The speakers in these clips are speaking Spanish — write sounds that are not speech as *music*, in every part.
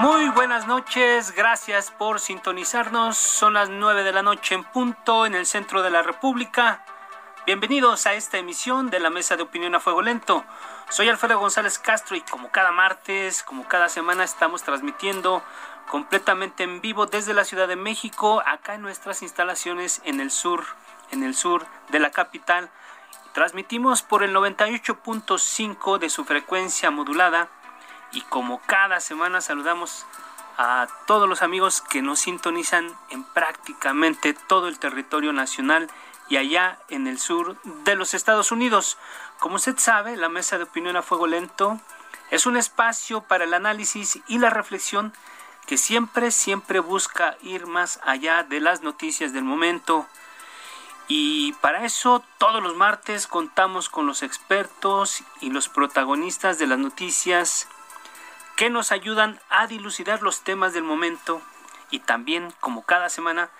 Muy buenas noches, gracias por sintonizarnos. Son las 9 de la noche en punto en el centro de la República. Bienvenidos a esta emisión de la Mesa de Opinión a Fuego Lento. Soy Alfredo González Castro y como cada martes, como cada semana, estamos transmitiendo completamente en vivo desde la Ciudad de México, acá en nuestras instalaciones en el sur, en el sur de la capital. Transmitimos por el 98.5 de su frecuencia modulada y como cada semana saludamos a todos los amigos que nos sintonizan en prácticamente todo el territorio nacional y allá en el sur de los Estados Unidos. Como usted sabe, la Mesa de Opinión a Fuego Lento es un espacio para el análisis y la reflexión que siempre, siempre busca ir más allá de las noticias del momento. Y para eso todos los martes contamos con los expertos y los protagonistas de las noticias que nos ayudan a dilucidar los temas del momento y también, como cada semana,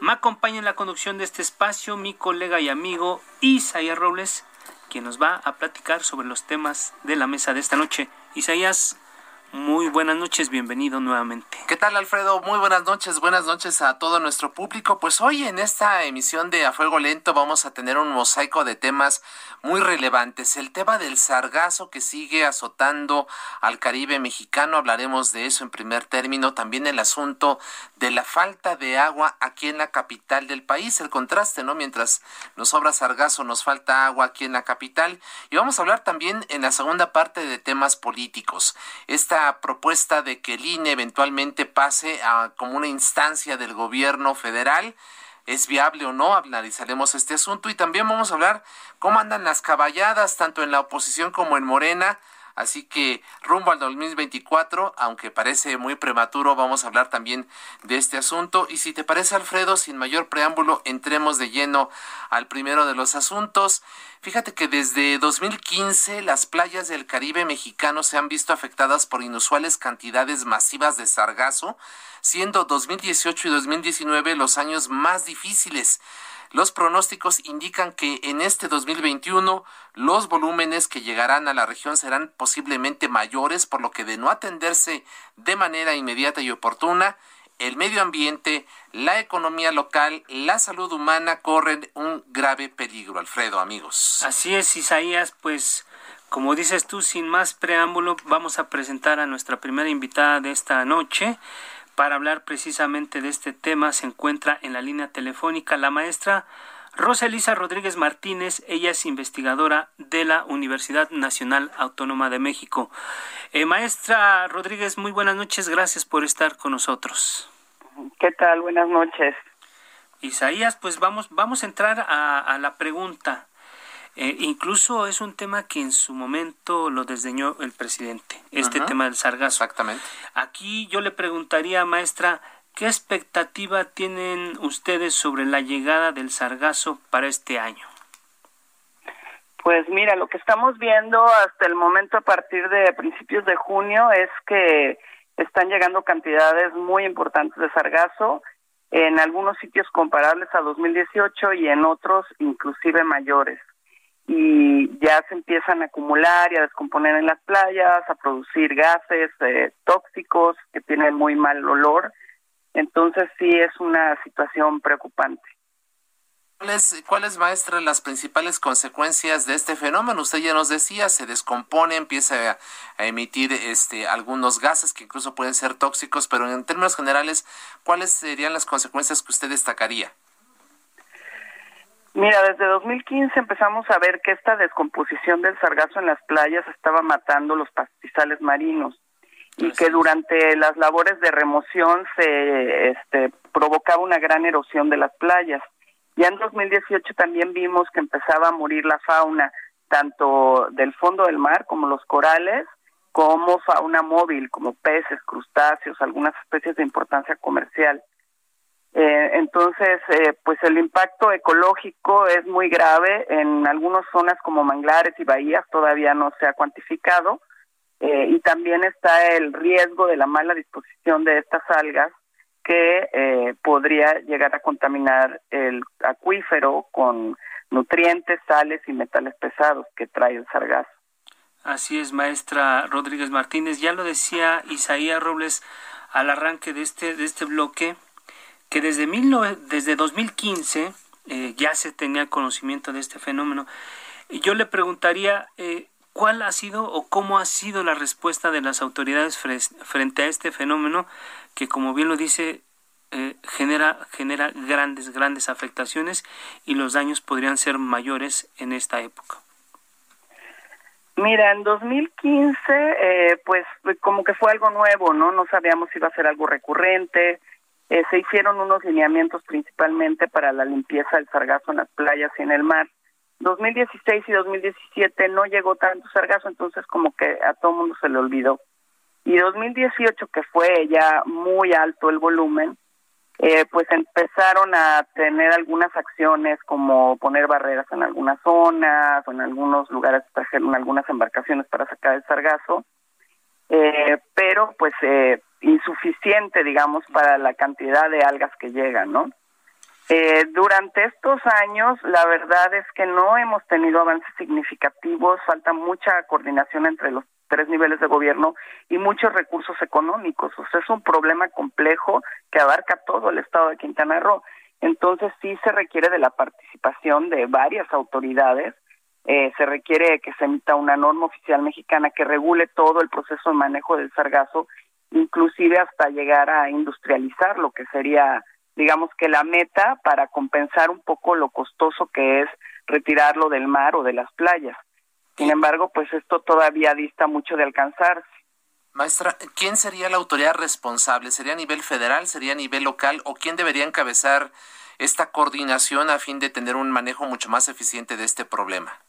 me acompaña en la conducción de este espacio mi colega y amigo Isaías Robles, quien nos va a platicar sobre los temas de la mesa de esta noche. Isaías, muy buenas noches, bienvenido nuevamente. ¿Qué tal Alfredo? Muy buenas noches, buenas noches a todo nuestro público. Pues hoy en esta emisión de A Fuego Lento vamos a tener un mosaico de temas muy relevantes. El tema del sargazo que sigue azotando al Caribe mexicano, hablaremos de eso en primer término. También el asunto de la falta de agua aquí en la capital del país, el contraste, ¿no? Mientras nos sobra sargazo, nos falta agua aquí en la capital. Y vamos a hablar también en la segunda parte de temas políticos. Esta propuesta de que el INE eventualmente pase a como una instancia del gobierno federal. ¿Es viable o no? Analizaremos este asunto y también vamos a hablar cómo andan las caballadas tanto en la oposición como en Morena Así que rumbo al 2024, aunque parece muy prematuro, vamos a hablar también de este asunto. Y si te parece, Alfredo, sin mayor preámbulo, entremos de lleno al primero de los asuntos. Fíjate que desde 2015 las playas del Caribe mexicano se han visto afectadas por inusuales cantidades masivas de sargazo, siendo 2018 y 2019 los años más difíciles. Los pronósticos indican que en este 2021 los volúmenes que llegarán a la región serán posiblemente mayores, por lo que de no atenderse de manera inmediata y oportuna, el medio ambiente, la economía local, la salud humana corren un grave peligro, Alfredo, amigos. Así es, Isaías, pues como dices tú, sin más preámbulo, vamos a presentar a nuestra primera invitada de esta noche. Para hablar precisamente de este tema se encuentra en la línea telefónica la maestra Rosa Elisa Rodríguez Martínez, ella es investigadora de la Universidad Nacional Autónoma de México. Eh, maestra Rodríguez, muy buenas noches, gracias por estar con nosotros. ¿Qué tal? Buenas noches. Isaías, pues vamos, vamos a entrar a la pregunta. Eh, incluso es un tema que en su momento lo desdeñó el presidente, este tema del sargazo. Exactamente. Aquí yo le preguntaría, maestra, ¿qué expectativa tienen ustedes sobre la llegada del sargazo para este año? Pues mira, lo que estamos viendo hasta el momento a partir de principios de junio es que están llegando cantidades muy importantes de sargazo en algunos sitios comparables a 2018 y en otros inclusive mayores y ya se empiezan a acumular y a descomponer en las playas, a producir gases eh, tóxicos que tienen muy mal olor. Entonces sí es una situación preocupante. ¿Cuáles, ¿Cuáles, maestra, las principales consecuencias de este fenómeno? Usted ya nos decía, se descompone, empieza a, a, emitir este, algunos gases que incluso pueden ser tóxicos, pero en términos generales, ¿cuáles serían las consecuencias que usted destacaría? Mira, desde 2015 empezamos a ver que esta descomposición del sargazo en las playas estaba matando los pastizales marinos y que durante las labores de remoción se este, provocaba una gran erosión de las playas. Ya en 2018 también vimos que empezaba a morir la fauna, tanto del fondo del mar como los corales, como fauna móvil, como peces, crustáceos, algunas especies de importancia comercial. Eh, entonces, eh, pues el impacto ecológico es muy grave. En algunas zonas como manglares y bahías todavía no se ha cuantificado. Eh, y también está el riesgo de la mala disposición de estas algas que eh, podría llegar a contaminar el acuífero con nutrientes, sales y metales pesados que trae el sargazo. Así es, maestra Rodríguez Martínez. Ya lo decía Isaías Robles al arranque de este, de este bloque, que desde, mil desde 2015 eh, ya se tenía conocimiento de este fenómeno. Yo le preguntaría, eh, ¿cuál ha sido o cómo ha sido la respuesta de las autoridades frente a este fenómeno que, como bien lo dice, eh, genera, genera grandes, grandes afectaciones y los daños podrían ser mayores en esta época? Mira, en 2015, eh, pues como que fue algo nuevo, ¿no? No sabíamos si iba a ser algo recurrente. Eh, se hicieron unos lineamientos principalmente para la limpieza del sargazo en las playas y en el mar. 2016 y 2017 no llegó tanto sargazo, entonces como que a todo mundo se le olvidó. Y 2018, que fue ya muy alto el volumen, eh, pues empezaron a tener algunas acciones como poner barreras en algunas zonas o en algunos lugares, en algunas embarcaciones para sacar el sargazo, eh, pero pues eh, insuficiente, digamos, para la cantidad de algas que llegan, ¿no? Eh, durante estos años, la verdad es que no hemos tenido avances significativos, falta mucha coordinación entre los tres niveles de gobierno y muchos recursos económicos. O sea, es un problema complejo que abarca todo el estado de Quintana Roo. Entonces, sí se requiere de la participación de varias autoridades. Eh, se requiere que se emita una norma oficial mexicana que regule todo el proceso de manejo del sargazo, inclusive hasta llegar a industrializar lo que sería digamos que la meta para compensar un poco lo costoso que es retirarlo del mar o de las playas. Sin embargo, pues esto todavía dista mucho de alcanzarse. Maestra, ¿quién sería la autoridad responsable? ¿Sería a nivel federal? ¿Sería a nivel local? ¿O quién debería encabezar esta coordinación a fin de tener un manejo mucho más eficiente de este problema?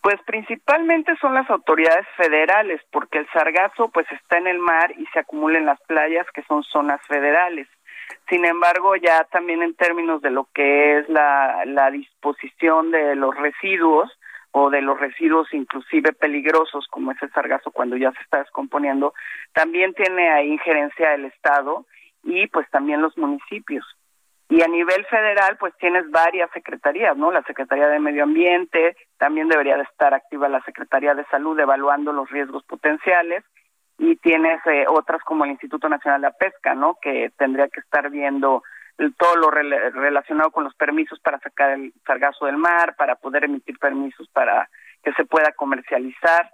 Pues principalmente son las autoridades federales, porque el sargazo pues está en el mar y se acumula en las playas, que son zonas federales. Sin embargo, ya también en términos de lo que es la, disposición de los residuos o de los residuos inclusive peligrosos como ese sargazo cuando ya se está descomponiendo, también tiene ahí injerencia el Estado y pues también los municipios. Y a nivel federal, pues tienes varias secretarías, ¿no? La Secretaría de Medio Ambiente, también debería de estar activa la Secretaría de Salud evaluando los riesgos potenciales y tienes eh, otras como el Instituto Nacional de la Pesca, ¿no? Que tendría que estar viendo todo lo relacionado con los permisos para sacar el sargazo del mar, para poder emitir permisos para que se pueda comercializar.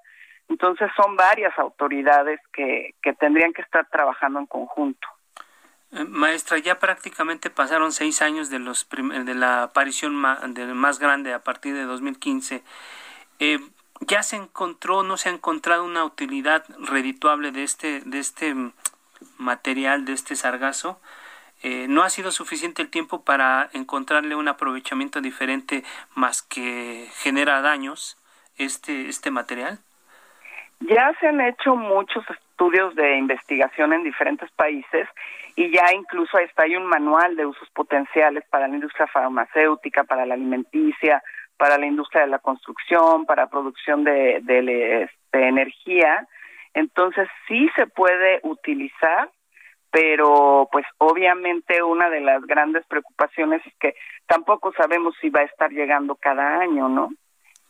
Entonces son varias autoridades que, que tendrían que estar trabajando en conjunto. Maestra, ya prácticamente pasaron seis años de, los de la aparición más grande a partir de 2015. Eh, ya se encontró, no se ha encontrado una utilidad redituable de este, de este material, de este sargazo. Eh, no ha sido suficiente el tiempo para encontrarle un aprovechamiento diferente más que genera daños este, este material. Ya se han hecho muchos estudios de investigación en diferentes países y ya incluso está hay un manual de usos potenciales para la industria farmacéutica, para la alimenticia, para la industria de la construcción, para producción de, de, este, energía. Entonces sí se puede utilizar, pero pues obviamente una de las grandes preocupaciones es que tampoco sabemos si va a estar llegando cada año, ¿no?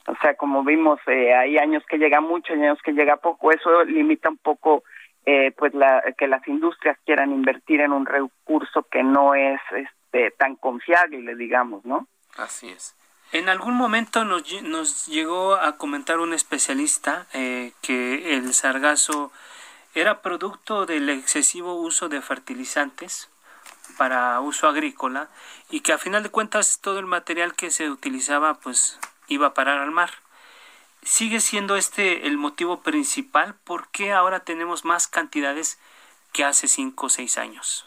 O sea, como vimos, eh, hay años que llega mucho, hay años que llega poco, eso limita un poco eh, pues la, que las industrias quieran invertir en un recurso que no es este, tan confiable, digamos, ¿no? Así es. En algún momento nos, nos llegó a comentar un especialista eh, que el sargazo era producto del excesivo uso de fertilizantes para uso agrícola y que a final de cuentas todo el material que se utilizaba pues iba a parar al mar. ¿Sigue siendo este el motivo principal? ¿Por qué ahora tenemos más cantidades que hace cinco o seis años?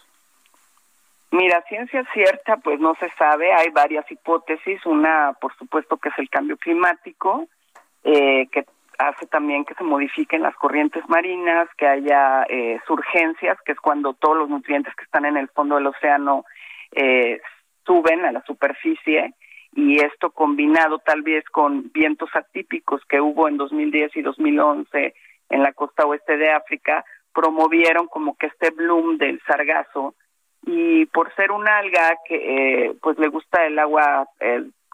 Mira, ciencia cierta, pues no se sabe, hay varias hipótesis, una por supuesto que es el cambio climático, eh, que hace también que se modifiquen las corrientes marinas, que haya eh, surgencias, que es cuando todos los nutrientes que están en el fondo del océano eh, suben a la superficie, y esto combinado tal vez con vientos atípicos que hubo en 2010 y 2011 en la costa oeste de África, promovieron como que este bloom del sargazo. Y por ser un alga que eh, pues le gusta el agua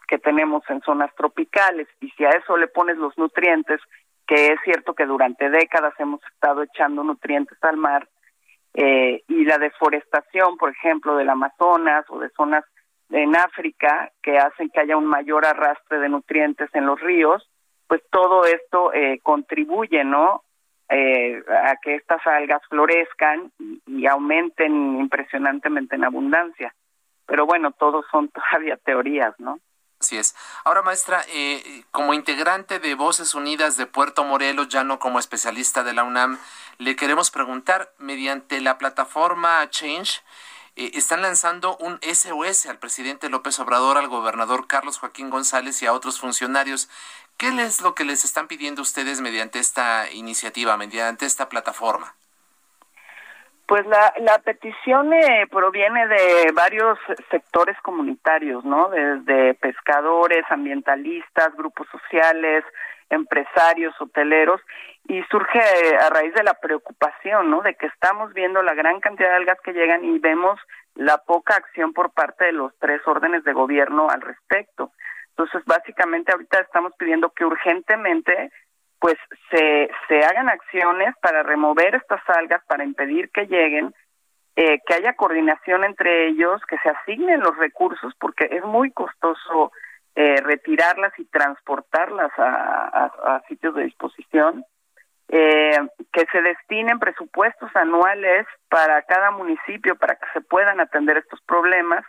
que tenemos en zonas tropicales y si a eso le pones los nutrientes que es cierto que durante décadas hemos estado echando nutrientes al mar eh, y la deforestación por ejemplo del Amazonas o de zonas en África que hacen que haya un mayor arrastre de nutrientes en los ríos, pues todo esto eh, contribuye, ¿no? Eh, a que estas algas florezcan y, aumenten impresionantemente en abundancia. Pero bueno, todos son *laughs* todavía teorías, ¿no? Así es. Ahora, maestra, eh, como integrante de Voces Unidas de Puerto Morelos, ya no como especialista de la UNAM, le queremos preguntar, mediante la plataforma Change, eh, están lanzando un SOS al presidente López Obrador, al gobernador Carlos Joaquín González y a otros funcionarios. ¿Qué es lo que les están pidiendo ustedes mediante esta iniciativa, mediante esta plataforma? Pues la, la petición eh, proviene de varios sectores comunitarios, ¿no? Desde pescadores, ambientalistas, grupos sociales, empresarios, hoteleros, y surge a raíz de la preocupación, ¿no? De que estamos viendo la gran cantidad de algas que llegan y vemos la poca acción por parte de los tres órdenes de gobierno al respecto. Entonces, básicamente ahorita estamos pidiendo que urgentemente pues se, se hagan acciones para remover estas algas, para impedir que lleguen, eh, que haya coordinación entre ellos, que se asignen los recursos, porque es muy costoso eh, retirarlas y transportarlas a, sitios de disposición, eh, que se destinen presupuestos anuales para cada municipio para que se puedan atender estos problemas.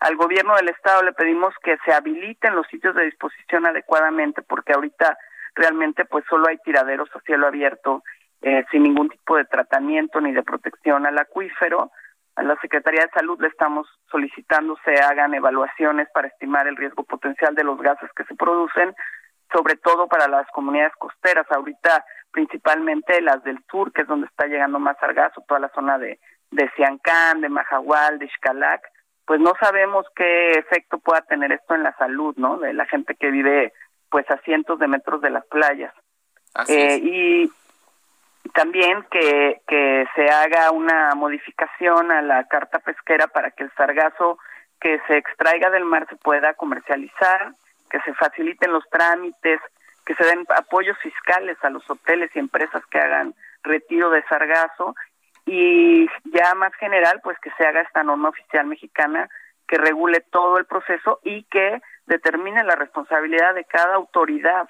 Al gobierno del estado le pedimos que se habiliten los sitios de disposición adecuadamente porque ahorita realmente pues solo hay tiraderos a cielo abierto eh, sin ningún tipo de tratamiento ni de protección al acuífero a la Secretaría de Salud le estamos solicitando se hagan evaluaciones para estimar el riesgo potencial de los gases que se producen, sobre todo para las comunidades costeras, ahorita principalmente las del sur, que es donde está llegando más sargazo, toda la zona de, de Siancán, de Majahual, de Xcalac, pues no sabemos qué efecto pueda tener esto en la salud, ¿no? De la gente que vive pues a cientos de metros de las playas. Eh, y también que, que se haga una modificación a la carta pesquera para que el sargazo que se extraiga del mar se pueda comercializar, que se faciliten los trámites, que se den apoyos fiscales a los hoteles y empresas que hagan retiro de sargazo y ya más general pues que se haga esta norma oficial mexicana que regule todo el proceso y que determine la responsabilidad de cada autoridad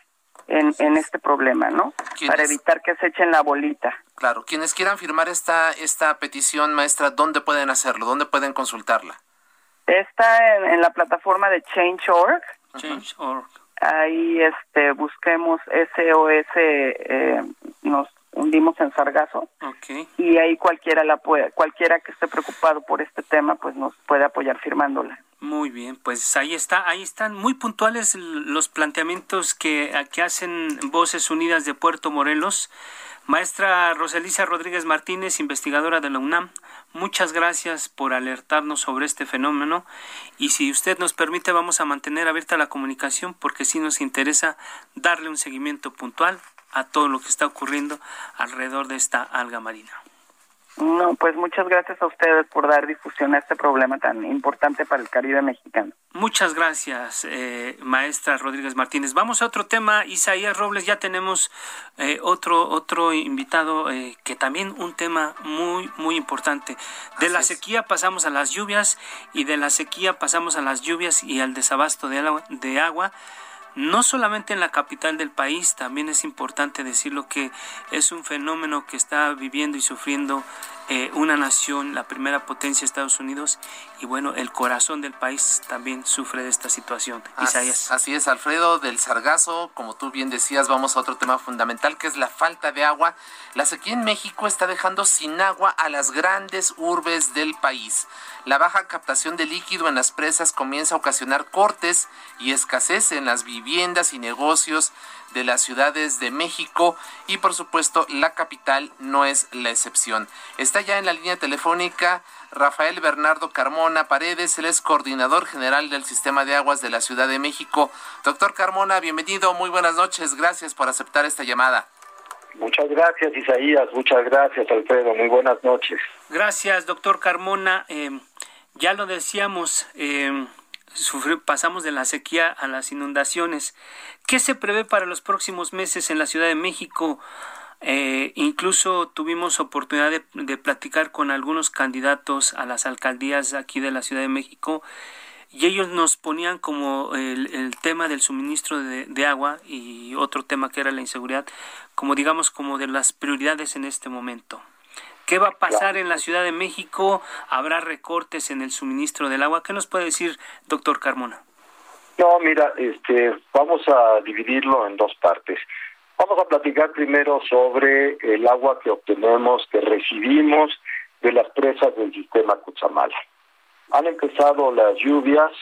en, en este problema, ¿no? Para evitar que se echen la bolita. Claro, quienes quieran firmar esta, esta petición, maestra, ¿dónde pueden hacerlo? ¿Dónde pueden consultarla? Está en, la plataforma de Change.org. Change.org. Ahí este, busquemos SOS, eh, nos hundimos en Sargazo. Okay. Y ahí cualquiera, la puede, cualquiera que esté preocupado por este tema, pues nos puede apoyar firmándola. Muy bien, pues ahí está, ahí están muy puntuales los planteamientos que, que hacen Voces Unidas de Puerto Morelos. Maestra Rosalisa Rodríguez Martínez, investigadora de la UNAM, muchas gracias por alertarnos sobre este fenómeno y si usted nos permite vamos a mantener abierta la comunicación porque sí nos interesa darle un seguimiento puntual a todo lo que está ocurriendo alrededor de esta alga marina. No, pues muchas gracias a ustedes por dar difusión a este problema tan importante para el Caribe mexicano. Muchas gracias, eh, maestra Rodríguez Martínez. Vamos a otro tema, Isaías Robles. Ya tenemos eh, otro otro invitado eh, que también un tema muy muy importante. De la sequía pasamos a las lluvias y de la sequía pasamos a las lluvias y al desabasto de agua. De agua no solamente en la capital del país, también es importante decirlo que es un fenómeno que está viviendo y sufriendo eh, una nación, la primera potencia Estados Unidos, y bueno, el corazón del país también sufre de esta situación. Isaías. Así es, Alfredo del Sargazo, como tú bien decías, vamos a otro tema fundamental que es la falta de agua. La sequía en México está dejando sin agua a las grandes urbes del país. La baja captación de líquido en las presas comienza a ocasionar cortes y escasez en las viviendas y negocios de las ciudades de México y por supuesto la capital no es la excepción. Está ya en la línea telefónica Rafael Bernardo Carmona Paredes, él es coordinador general del Sistema de Aguas de la Ciudad de México. Doctor Carmona, bienvenido, muy buenas noches, gracias por aceptar esta llamada. Muchas gracias, Isaías. Muchas gracias, Alfredo. Muy buenas noches. Gracias, doctor Carmona. Eh, ya lo decíamos, eh, pasamos de la sequía a las inundaciones. ¿Qué se prevé para los próximos meses en la Ciudad de México? Eh, incluso tuvimos oportunidad de, platicar con algunos candidatos a las alcaldías aquí de la Ciudad de México y ellos nos ponían como el, tema del suministro de, agua y otro tema que era la inseguridad como digamos como de las prioridades en este momento. ¿Qué va a pasar en la Ciudad de México? ¿Habrá recortes en el suministro del agua? ¿Qué nos puede decir, doctor Carmona? No, mira, este, vamos a dividirlo en dos partes. Vamos a platicar primero sobre el agua que obtenemos, que recibimos de las presas del sistema Cuchamala. Han empezado las lluvias,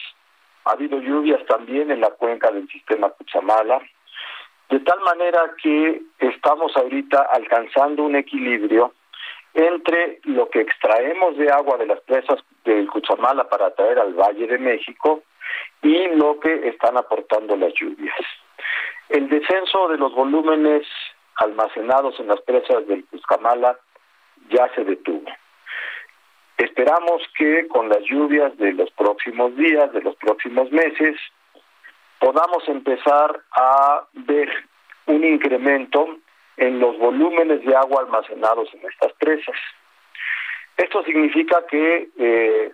ha habido lluvias también en la cuenca del sistema Cuchamala, de tal manera que estamos ahorita alcanzando un equilibrio entre lo que extraemos de agua de las presas del Cuchamala para traer al Valle de México y lo que están aportando las lluvias. El descenso de los volúmenes almacenados en las presas del Cuchamala ya se detuvo. Esperamos que con las lluvias de los próximos días, de los próximos meses, podamos empezar a ver un incremento en los volúmenes de agua almacenados en estas presas. Esto significa que eh,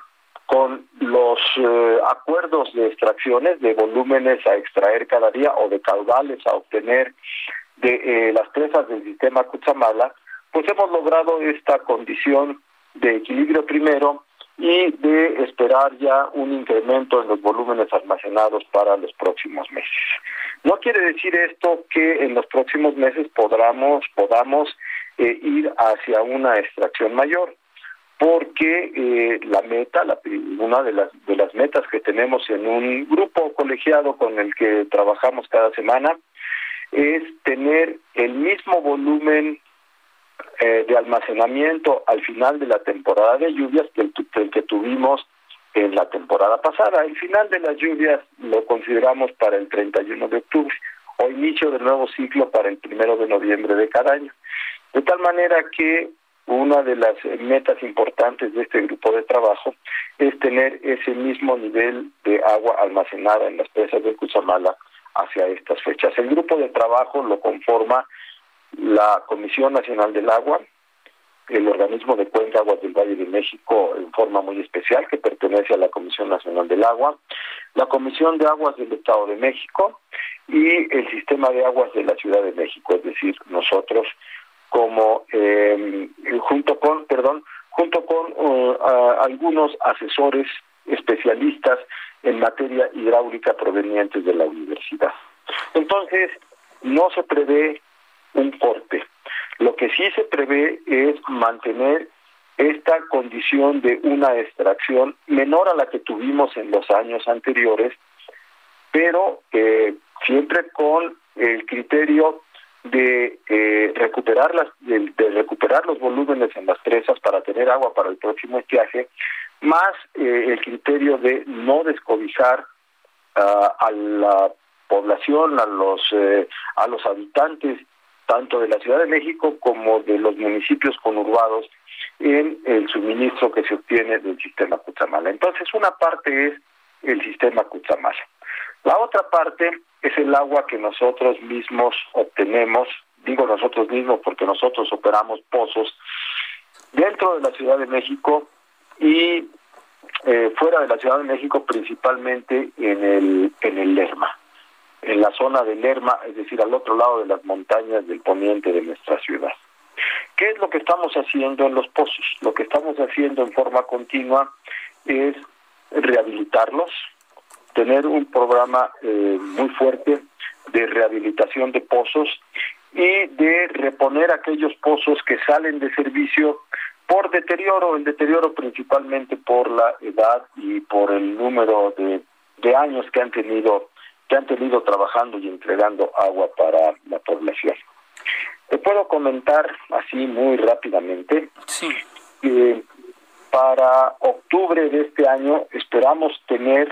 con los eh, acuerdos de extracciones de volúmenes a extraer cada día o de caudales a obtener de eh, las presas del sistema Cuchamala, pues hemos logrado esta condición de equilibrio primero y de esperar ya un incremento en los volúmenes almacenados para los próximos meses. No quiere decir esto que en los próximos meses podamos, podamos eh, ir hacia una extracción mayor, porque eh, la meta, la, una de las, de las metas que tenemos en un grupo colegiado con el que trabajamos cada semana, es tener el mismo volumen eh, de almacenamiento al final de la temporada de lluvias que el, que tuvimos en la temporada pasada. El final de las lluvias lo consideramos para el 31 de octubre o inicio del nuevo ciclo para el primero de noviembre de cada año. De tal manera que una de las metas importantes de este grupo de trabajo es tener ese mismo nivel de agua almacenada en las presas de Cuchamala hacia estas fechas. El grupo de trabajo lo conforma la Comisión Nacional del Agua, el organismo de cuenca aguas del Valle de México en forma muy especial que pertenece a la Comisión Nacional del Agua, la Comisión de Aguas del Estado de México y el Sistema de Aguas de la Ciudad de México, es decir, nosotros como eh, junto con, perdón, junto con uh, algunos asesores especialistas en materia hidráulica provenientes de la universidad. Entonces, no se prevé un corte. Lo que sí se prevé es mantener esta condición de una extracción menor a la que tuvimos en los años anteriores, pero eh, siempre con el criterio de eh, recuperar las de, recuperar los volúmenes en las presas para tener agua para el próximo estiaje, más eh, el criterio de no descobijar ah, a la población, a los a los habitantes tanto de la Ciudad de México como de los municipios conurbados en el suministro que se obtiene del sistema Cutzamala. Entonces, una parte es el sistema Cutzamala. La otra parte es el agua que nosotros mismos obtenemos, digo nosotros mismos porque nosotros operamos pozos dentro de la Ciudad de México y eh, fuera de la Ciudad de México, principalmente en el, en el Lerma, en la zona del Lerma, es decir, al otro lado de las montañas del poniente de nuestra ciudad. ¿Qué es lo que estamos haciendo en los pozos? Lo que estamos haciendo en forma continua es rehabilitarlos, tener un programa eh, muy fuerte de rehabilitación de pozos y de reponer aquellos pozos que salen de servicio por deterioro, el deterioro principalmente por la edad y por el número de, de años que han tenido que han tenido trabajando y entregando agua para la población. Te puedo comentar así muy rápidamente sí. que para octubre de este año esperamos tener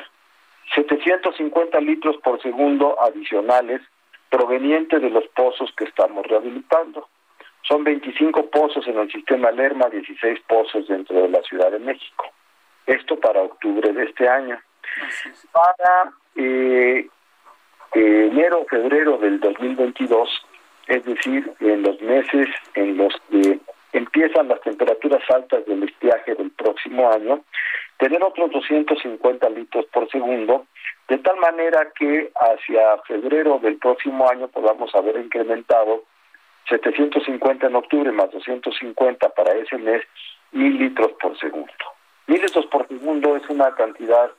750 litros por segundo adicionales provenientes de los pozos que estamos rehabilitando. Son 25 pozos en el sistema Lerma, 16 pozos dentro de la Ciudad de México. Esto para octubre de este año. Para eh, enero, febrero del 2022, es decir, en los meses en los que empiezan las temperaturas altas del estiaje del próximo año, tener otros 250 litros por segundo, de tal manera que hacia febrero del próximo año podamos haber incrementado 750 en octubre más 250 para ese mes, mil litros por segundo. Mil litros por segundo es una cantidad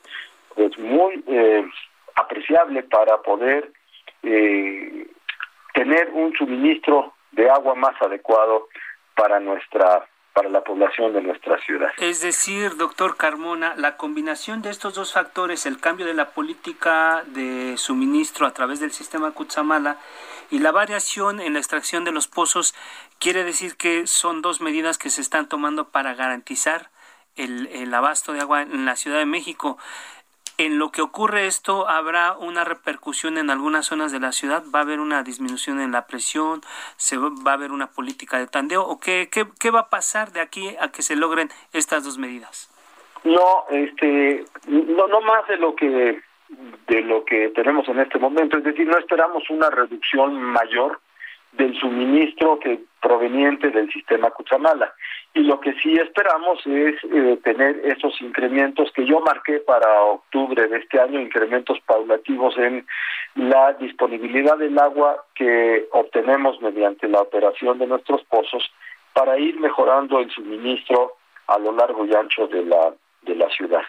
pues muy eh, apreciable para poder eh, tener un suministro de agua más adecuado para nuestra para la población de nuestra ciudad. Es decir, doctor Carmona, la combinación de estos dos factores, el cambio de la política de suministro a través del sistema Cutzamala y la variación en la extracción de los pozos quiere decir que son dos medidas que se están tomando para garantizar el, el abasto de agua en la Ciudad de México. En lo que ocurre esto, habrá una repercusión en algunas zonas de la ciudad, va a haber una disminución en la presión, se va, a haber una política de tandeo, o qué, qué, qué va a pasar de aquí a que se logren estas dos medidas. No, este, no, no más de lo que de lo que tenemos en este momento, es decir, no esperamos una reducción mayor del suministro que proveniente del sistema Cuchamala. Y lo que sí esperamos es eh, tener esos incrementos que yo marqué para octubre de este año, incrementos paulativos en la disponibilidad del agua que obtenemos mediante la operación de nuestros pozos para ir mejorando el suministro a lo largo y ancho de la, de la ciudad.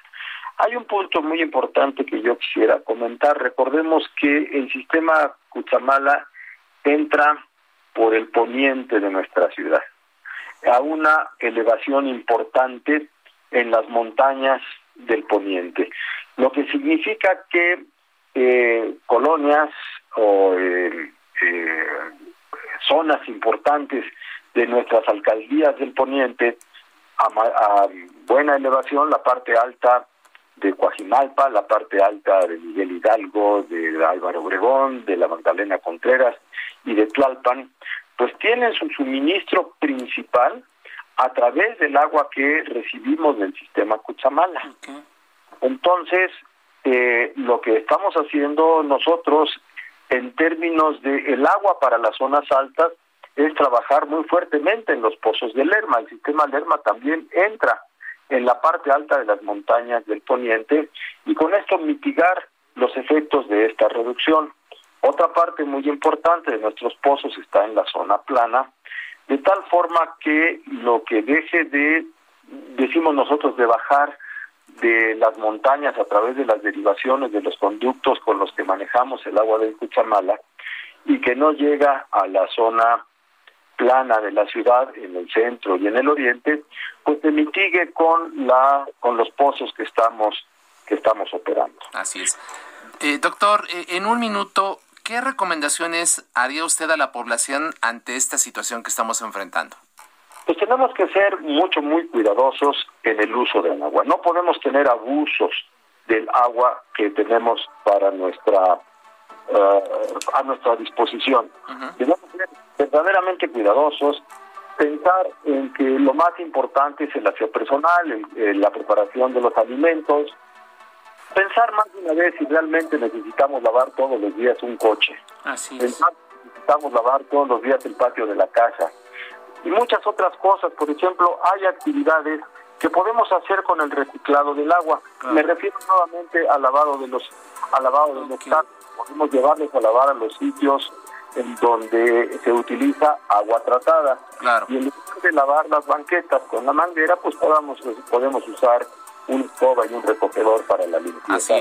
Hay un punto muy importante que yo quisiera comentar. Recordemos que el sistema Cuchamala entra por el poniente de nuestra ciudad, a una elevación importante en las montañas del poniente, lo que significa que eh, colonias o eh, eh, zonas importantes de nuestras alcaldías del poniente a, a buena elevación, la parte alta de Coajimalpa, la parte alta de Miguel Hidalgo, de Álvaro Obregón, de la Magdalena Contreras y de Tlalpan, pues tienen su suministro principal a través del agua que recibimos del sistema Cuchamala. Entonces, eh, lo que estamos haciendo nosotros en términos de el agua para las zonas altas es trabajar muy fuertemente en los pozos de Lerma. El sistema Lerma también entra en la parte alta de las montañas del poniente y con esto mitigar los efectos de esta reducción. Otra parte muy importante de nuestros pozos está en la zona plana, de tal forma que lo que deje de, decimos nosotros, de bajar de las montañas a través de las derivaciones de los conductos con los que manejamos el agua del Cuchamala y que no llega a la zona plana de la ciudad en el centro y en el oriente, pues se mitigue con la con los pozos que estamos que estamos operando. Así es. Eh, doctor, eh, en un minuto, ¿qué recomendaciones haría usted a la población ante esta situación que estamos enfrentando? Pues tenemos que ser mucho, muy cuidadosos en el uso del agua. No podemos tener abusos del agua que tenemos para nuestra uh, a nuestra disposición. Uh -huh. Tenemos verdaderamente cuidadosos pensar en que lo más importante es el aseo personal, la preparación de los alimentos, pensar más de una vez si realmente necesitamos lavar todos los días un coche. Así es. Pensar si necesitamos lavar todos los días el patio de la casa. Y muchas otras cosas, por ejemplo, hay actividades que podemos hacer con el reciclado del agua. Me refiero nuevamente al lavado de los al lavado de los Podemos llevarles a lavar a los sitios en donde se utiliza agua tratada. Y en lugar de lavar las banquetas con la manguera, pues podamos, podemos usar un escoba y un recogedor para la limpieza.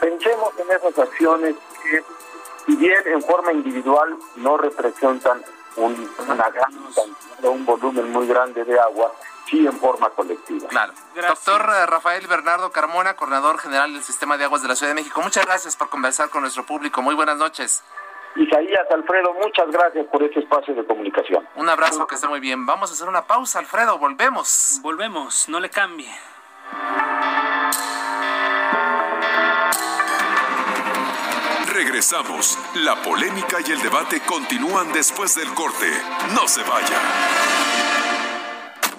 Pensemos en esas acciones que, si bien en forma individual no representan un, una gran un volumen muy grande de agua, sí en forma colectiva. Claro. Doctor Rafael Bernardo Carmona, coordinador general del Sistema de Aguas de la Ciudad de México, muchas gracias por conversar con nuestro público. Muy buenas noches. Isaías, Alfredo, muchas gracias por este espacio de comunicación. Un abrazo, que esté muy bien. Vamos a hacer una pausa, Alfredo, volvemos. Volvemos, no le cambie. Regresamos. La polémica y el debate continúan después del corte. No se vaya.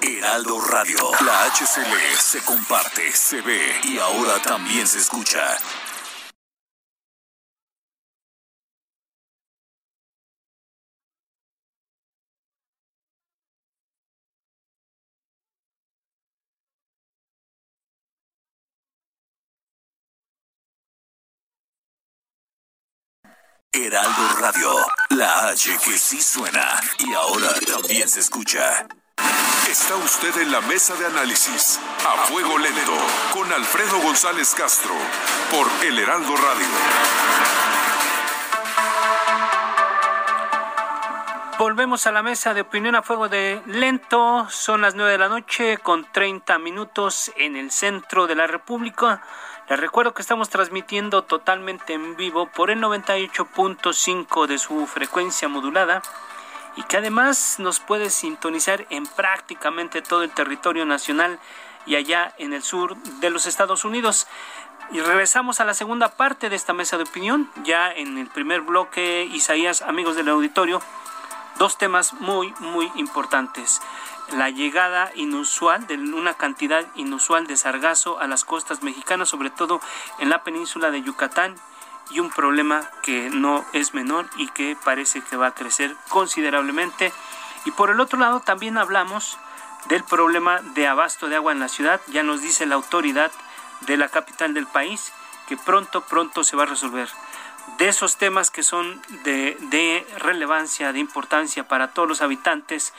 Heraldo Radio. La HCL se comparte, se ve y ahora también se escucha. Heraldo Radio, la H que sí suena y ahora también se escucha. Está usted en la mesa de análisis a fuego lento con Alfredo González Castro por El Heraldo Radio. Volvemos a la mesa de opinión a fuego de lento. Son las nueve de la noche con 30 minutos en el centro de la República. Les recuerdo que estamos transmitiendo totalmente en vivo por el 98.5 de su frecuencia modulada y que además nos puede sintonizar en prácticamente todo el territorio nacional y allá en el sur de los Estados Unidos. Y regresamos a la segunda parte de esta mesa de opinión. Ya en el primer bloque, Isaías, amigos del auditorio, dos temas muy, muy importantes la llegada inusual de una cantidad inusual de sargazo a las costas mexicanas, sobre todo en la península de Yucatán, y un problema que no es menor y que parece que va a crecer considerablemente. Y por el otro lado también hablamos del problema de abasto de agua en la ciudad. Ya nos dice la autoridad de la capital del país que pronto, pronto se va a resolver de esos temas que son de, relevancia, de importancia para todos los habitantes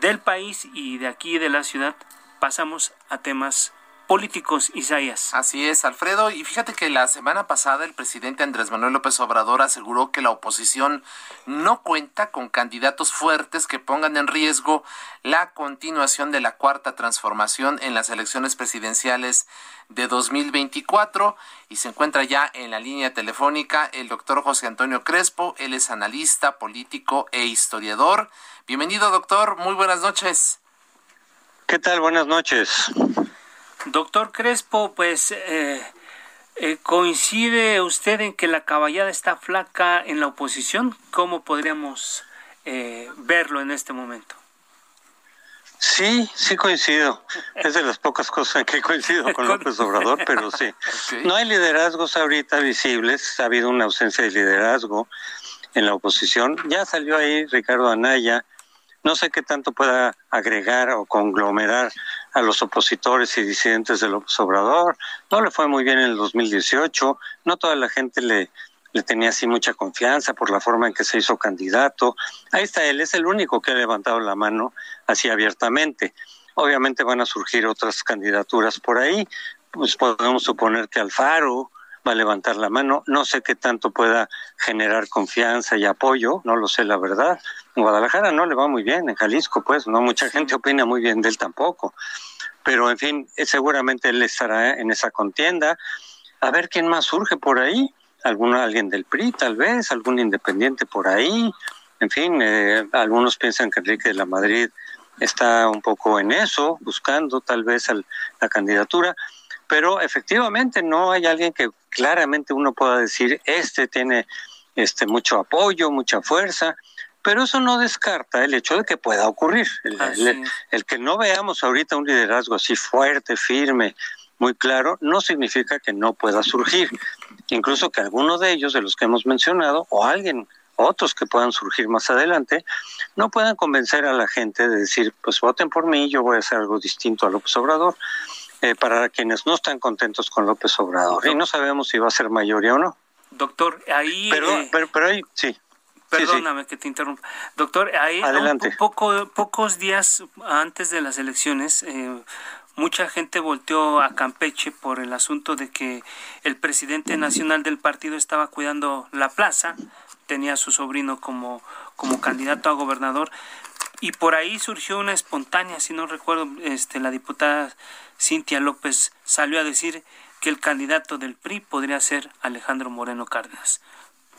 del país y de aquí de la ciudad, pasamos a temas políticos, Isaías. Así es, Alfredo. Y fíjate que la semana pasada el presidente Andrés Manuel López Obrador aseguró que la oposición no cuenta con candidatos fuertes que pongan en riesgo la continuación de la cuarta transformación en las elecciones presidenciales de 2024 y se encuentra ya en la línea telefónica el doctor José Antonio Crespo. Él es analista, político e historiador. Bienvenido, doctor. Muy buenas noches. ¿Qué tal? Buenas noches. Doctor Crespo, pues eh, eh, coincide usted en que la caballada está flaca en la oposición. ¿Cómo podríamos eh, verlo en este momento? Sí, sí coincido. Es de las pocas cosas en que coincido con López Obrador, pero sí. *laughs* No hay liderazgos ahorita visibles. Ha habido una ausencia de liderazgo en la oposición. Ya salió ahí Ricardo Anaya. No sé qué tanto pueda agregar o conglomerar a los opositores y disidentes del Obrador. No le fue muy bien en el 2018, no toda la gente le, le tenía así mucha confianza por la forma en que se hizo candidato. Ahí está él, es el único que ha levantado la mano así abiertamente. Obviamente van a surgir otras candidaturas por ahí, pues podemos suponer que Alfaro va a levantar la mano, no sé qué tanto pueda generar confianza y apoyo, no lo sé la verdad. En Guadalajara no le va muy bien, en Jalisco pues no mucha gente opina muy bien de él tampoco. Pero en fin, eh, seguramente él estará en esa contienda. A ver quién más surge por ahí. Alguno, alguien del PRI tal vez, algún independiente por ahí. En fin, eh, algunos piensan que Enrique de la Madrid está un poco en eso, buscando tal vez la candidatura, pero efectivamente no hay alguien que claramente uno pueda decir, este tiene este mucho apoyo, mucha fuerza. pero eso no descarta el hecho de que pueda ocurrir. El, que no veamos ahorita un liderazgo así fuerte, firme, muy claro, no significa que no pueda surgir. Incluso que alguno de ellos, de los que hemos mencionado, o alguien, otros que puedan surgir más adelante, no puedan convencer a la gente de decir, pues voten por mí, yo voy a hacer algo distinto a López Obrador. Eh, para quienes no están contentos con López Obrador. Y no sabemos si va a ser mayoría o no. Doctor, ahí... Eh, pero, pero, ahí, sí. Perdóname que te interrumpa. Doctor, ahí Un poco, pocos días antes de las elecciones, eh, mucha gente volteó a Campeche por el asunto de que el presidente nacional del partido estaba cuidando la plaza, tenía a su sobrino como, como candidato a gobernador, y por ahí surgió una espontánea, si no recuerdo, este, la diputada Cintia López salió a decir que el candidato del PRI podría ser Alejandro Moreno Cárdenas.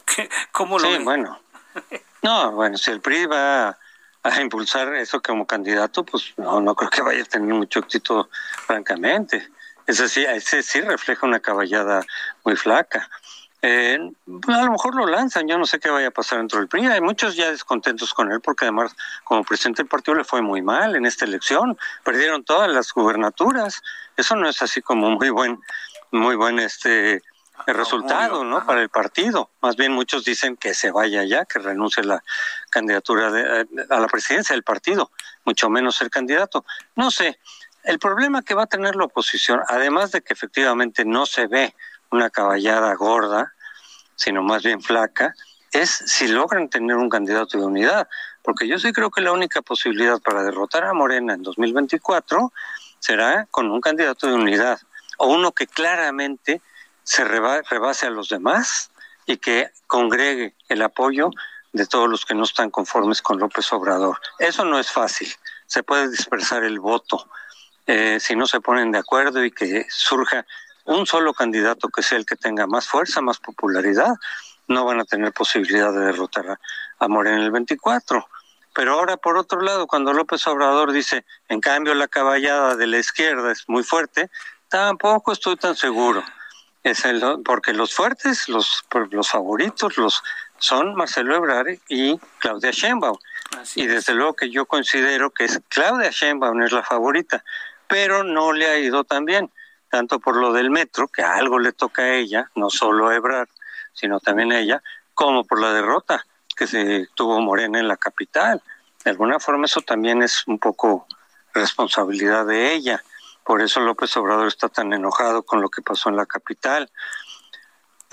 *laughs* ¿Cómo lo sí, bueno. *laughs* No, bueno, si el PRI va a impulsar eso como candidato, pues no, no creo que vaya a tener mucho éxito, francamente. Ese sí, ese sí refleja una caballada muy flaca. Eh, pues, a lo mejor lo lanzan, yo no sé qué vaya a pasar dentro del PRI. Hay muchos ya descontentos con él porque además como presidente del partido le fue muy mal en esta elección. Perdieron todas las gubernaturas. Eso no es así como muy buen, muy buen este resultado, ¿no? Para el partido. Más bien muchos dicen que se vaya ya, que renuncie la candidatura de, a la presidencia del partido, mucho menos ser candidato. No sé. El problema que va a tener la oposición, además de que efectivamente no se ve una caballada gorda, sino más bien flaca, es si logran tener un candidato de unidad. Porque yo sí creo que la única posibilidad para derrotar a Morena en 2024 será con un candidato de unidad, o uno que claramente se rebase a los demás y que congregue el apoyo de todos los que no están conformes con López Obrador. Eso no es fácil, se puede dispersar el voto eh, si no se ponen de acuerdo y que surja un solo candidato que sea el que tenga más fuerza, más popularidad, no van a tener posibilidad de derrotar a, Morena en el 24. Pero ahora, por otro lado, cuando López Obrador dice, en cambio, la caballada de la izquierda es muy fuerte, tampoco estoy tan seguro. Es el, porque los fuertes, los, los favoritos, los son Marcelo Ebrard y Claudia Sheinbaum. y desde luego que yo considero que es Claudia Sheinbaum es la favorita, pero no le ha ido tan bien tanto por lo del metro, que algo le toca a ella, no solo a Ebrard, sino también a ella, como por la derrota que se tuvo Morena en la capital. De alguna forma eso también es un poco responsabilidad de ella. Por eso López Obrador está tan enojado con lo que pasó en la capital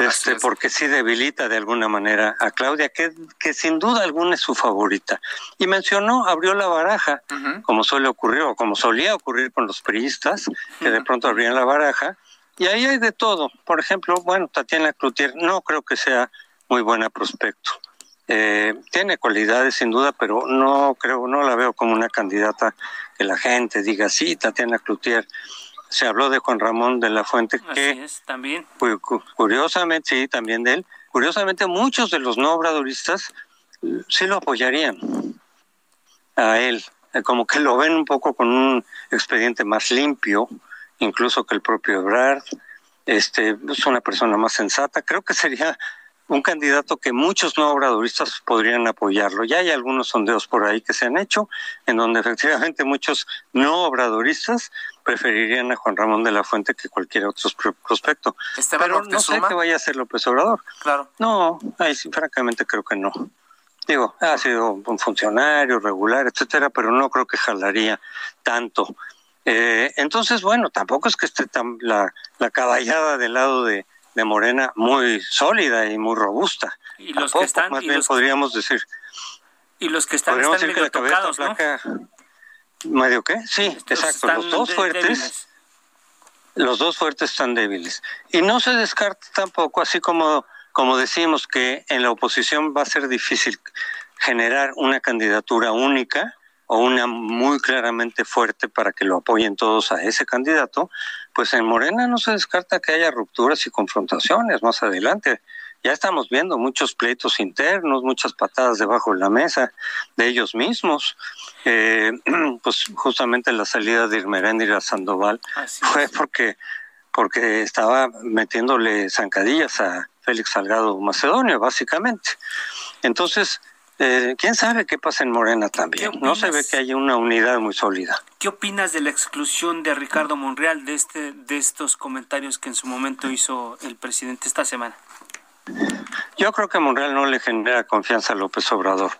este, porque sí debilita de alguna manera a Claudia, que, que sin duda alguna es su favorita. Y mencionó, abrió la baraja, como suele ocurrir, o como solía ocurrir con los periodistas, que de pronto abrían la baraja, y ahí hay de todo. Por ejemplo, bueno, Tatiana Cloutier no creo que sea muy buena prospecto. Eh, tiene cualidades sin duda, pero no creo, no la veo como una candidata que la gente diga, sí, Tatiana Cloutier se habló de Juan Ramón de la Fuente, que también. curiosamente, sí, también de él, curiosamente muchos de los no obradoristas mm, sí lo apoyarían a él, eh, como que lo ven un poco con un expediente más limpio, incluso que el propio Ebrard, este, es una persona más sensata, creo que sería un candidato que muchos no obradoristas podrían apoyarlo. Ya hay algunos sondeos por ahí que se han hecho, en donde efectivamente muchos no obradoristas preferirían a Juan Ramón de la Fuente que cualquier otro prospecto. Pero no sé que vaya a ser López Obrador. Claro. No, ahí sí, francamente creo que no. Digo, ha sido un funcionario regular, etcétera, pero no creo que jalaría tanto. Eh, entonces, bueno, tampoco es que esté tan, la, la caballada del lado de, de Morena muy sólida y muy robusta. Y los que están, más bien podríamos decir. Y los que están, están medio tocados, ¿no? ¿Medio qué? Sí, exacto. Los dos fuertes. Los dos fuertes están débiles. Y no se descarta tampoco, así como, como decimos que en la oposición va a ser difícil generar una candidatura única, o una muy claramente fuerte para que lo apoyen todos a ese candidato, pues en Morena no se descarta que haya rupturas y confrontaciones más adelante. Ya estamos viendo muchos pleitos internos, muchas patadas debajo de la mesa de ellos mismos. Eh, *clears throat* pues justamente la salida de Irmeréndira Sandoval fue porque porque estaba metiéndole zancadillas a Félix Salgado Macedonio, básicamente. Entonces, eh, quién sabe qué pasa en Morena también. No se ve que haya una unidad muy sólida. ¿Qué opinas de la exclusión de Ricardo Monreal de este de estos comentarios que en su momento hizo el presidente esta semana? Yo creo que Monreal no le genera confianza a López Obrador.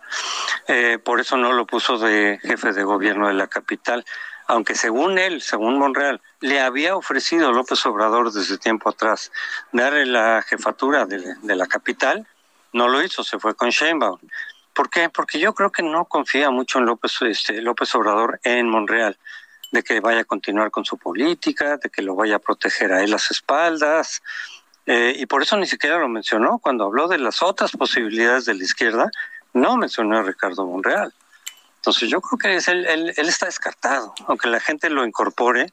Eh, por eso no lo puso de jefe de gobierno de la capital, aunque según él, según Monreal, le había ofrecido López Obrador desde tiempo atrás darle la jefatura de, de la capital, no lo hizo, se fue con Sheinbaum. ¿Por qué? Porque yo creo que no confía mucho en López, este, López Obrador en Monreal, de que vaya a continuar con su política, de que lo vaya a proteger a él las espaldas, eh, y por eso ni siquiera lo mencionó. Cuando habló de las otras posibilidades de la izquierda, no mencionó a Ricardo Monreal. Entonces yo creo que es él, él, él, está descartado. Aunque la gente lo incorpore,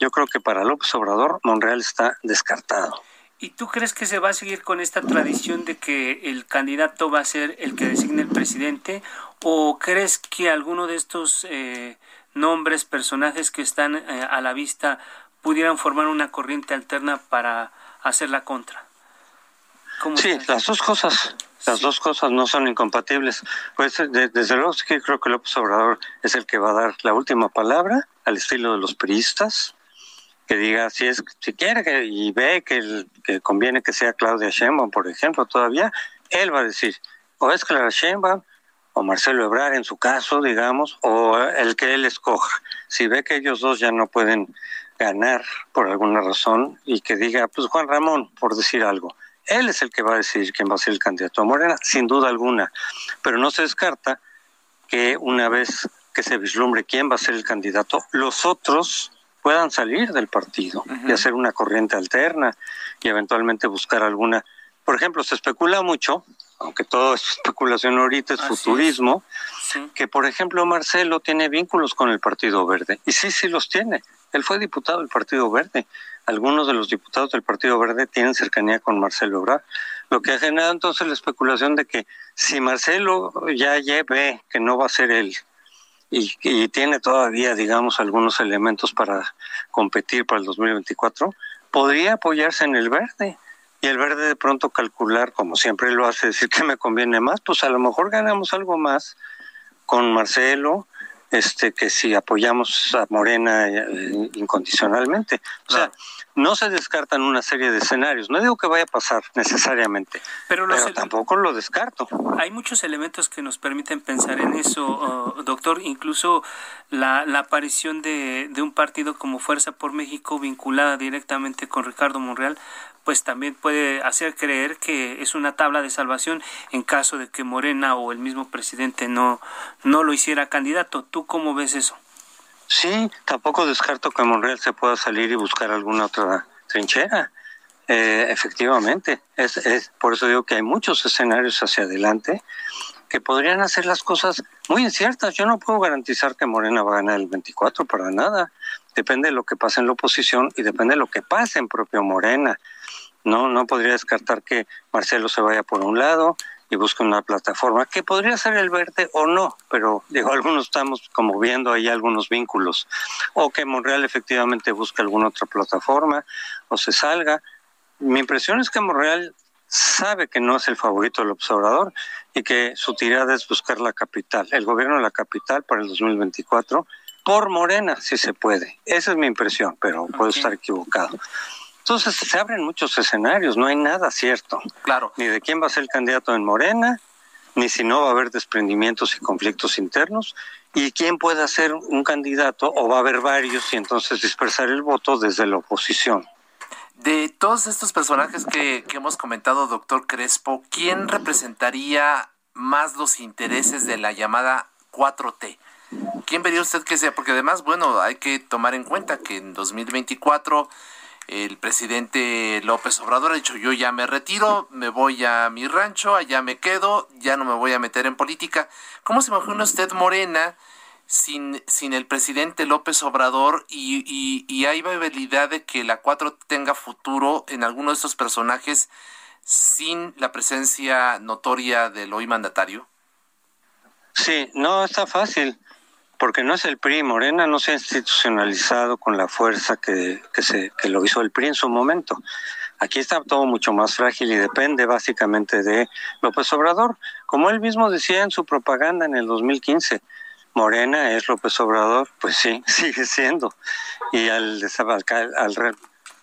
yo creo que para López Obrador Monreal está descartado. ¿Y tú crees que se va a seguir con esta tradición de que el candidato va a ser el que designe el presidente? ¿O crees que alguno de estos eh, nombres, personajes que están eh, a la vista pudieran formar una corriente alterna para hacer la contra? Sí, las dos cosas. Las dos cosas no son incompatibles. Pues desde luego que creo que López Obrador es el que va a dar la última palabra al estilo de los priistas que diga si es si quiere que, y ve que, el, que conviene que sea Claudia Sheinbaum, por ejemplo, todavía él va a decir o es Claudia Sheinbaum o Marcelo Ebrard en su caso, digamos, o el que él escoja. Si ve que ellos dos ya no pueden ganar por alguna razón y que diga, pues Juan Ramón, por decir algo, él es el que va a decidir quién va a ser el candidato a Morena, sin duda alguna, pero no se descarta que una vez que se vislumbre quién va a ser el candidato, los otros puedan salir del partido y hacer una corriente alterna y eventualmente buscar alguna. Por ejemplo, se especula mucho, aunque todo es *laughs* especulación ahorita, es futurismo, que por ejemplo Marcelo tiene vínculos con el Partido Verde. Y sí, sí los tiene. Él fue diputado del Partido Verde. Algunos de los diputados del Partido Verde tienen cercanía con Marcelo Ebrard, lo que ha generado entonces la especulación de que si Marcelo ya ve que no va a ser él y, tiene todavía, digamos, algunos elementos para competir para el 2024, podría apoyarse en el verde y el verde de pronto calcular, como siempre lo hace, decir que me conviene más, pues a lo mejor ganamos algo más con Marcelo, este que si apoyamos a Morena eh, incondicionalmente. O sea, no se descartan una serie de escenarios. No digo que vaya a pasar necesariamente, pero, tampoco lo descarto. Hay muchos elementos que nos permiten pensar en eso, oh, doctor. Incluso la, la aparición de, de un partido como Fuerza por México vinculada directamente con Ricardo Monreal pues también puede hacer creer que es una tabla de salvación en caso de que Morena o el mismo presidente no, no lo hiciera candidato. ¿Tú cómo ves eso? Sí, tampoco descarto que Monreal se pueda salir y buscar alguna otra trinchera. Eh, efectivamente, es, es, por eso digo que hay muchos escenarios hacia adelante que podrían hacer las cosas muy inciertas. Yo no puedo garantizar que Morena va a ganar el 24 para nada. Depende de lo que pase en la oposición y depende de lo que pase en propio Morena. No, no podría descartar que Marcelo se vaya por un lado y busque una plataforma que podría ser el verde o no, pero digo, *laughs* algunos estamos como viendo ahí algunos vínculos, o que Monreal efectivamente busque alguna otra plataforma o se salga. Mi impresión es que Monreal sabe que no es el favorito del observador y que su tirada es buscar la capital, el gobierno de la capital para el 2024 por Morena, si se puede. Esa es mi impresión, pero puedo estar equivocado. Entonces se abren muchos escenarios, no hay nada cierto. Claro. Ni de quién va a ser el candidato en Morena, ni si no va a haber desprendimientos y conflictos internos, y quién puede ser un candidato o va a haber varios y entonces dispersar el voto desde la oposición. De todos estos personajes que, que hemos comentado, doctor Crespo, ¿quién representaría más los intereses de la llamada 4T? ¿Quién vería usted que sea? Porque además, bueno, hay que tomar en cuenta que en 2024 el presidente López Obrador ha dicho yo ya me retiro, me voy a mi rancho, allá me quedo, ya no me voy a meter en política. ¿Cómo se imagina usted Morena sin, sin el presidente López Obrador y, y, y hay probabilidad de que la 4 tenga futuro en alguno de estos personajes sin la presencia notoria del hoy mandatario? Sí, no está fácil porque no es el PRI, Morena no se ha institucionalizado con la fuerza que, que, se, que lo hizo el PRI en su momento. Aquí está todo mucho más frágil y depende básicamente de López Obrador. Como él mismo decía en su propaganda en el 2015, Morena es López Obrador, pues sí, *laughs* sigue siendo. Y al, al,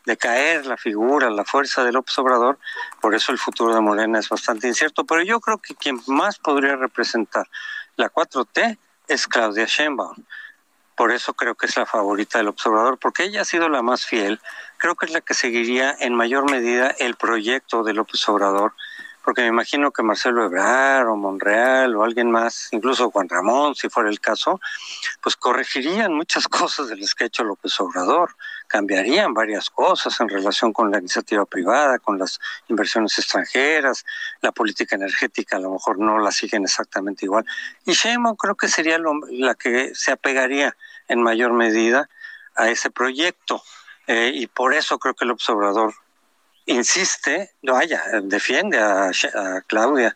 decaer la figura, la fuerza de López Obrador, por eso el futuro de Morena es bastante incierto. Pero yo creo que quien más podría representar la 4T es Claudia Sheinbaum por eso creo que es la favorita del observador, porque ella ha sido la más fiel. Creo que es la que seguiría en mayor medida el proyecto del López Obrador, porque me imagino que Marcelo Ebrard o Monreal o alguien más, incluso Juan Ramón, si fuera el caso, pues corregirían muchas *laughs* cosas de las que ha hecho López Obrador, cambiarían varias cosas en relación con la iniciativa privada, con las inversiones extranjeras, la política energética a lo mejor no la siguen exactamente igual. Y Sheinbaum creo que sería la que se apegaría en mayor medida a ese proyecto. Eh, y por eso creo que el observador insiste, vaya, defiende a, Claudia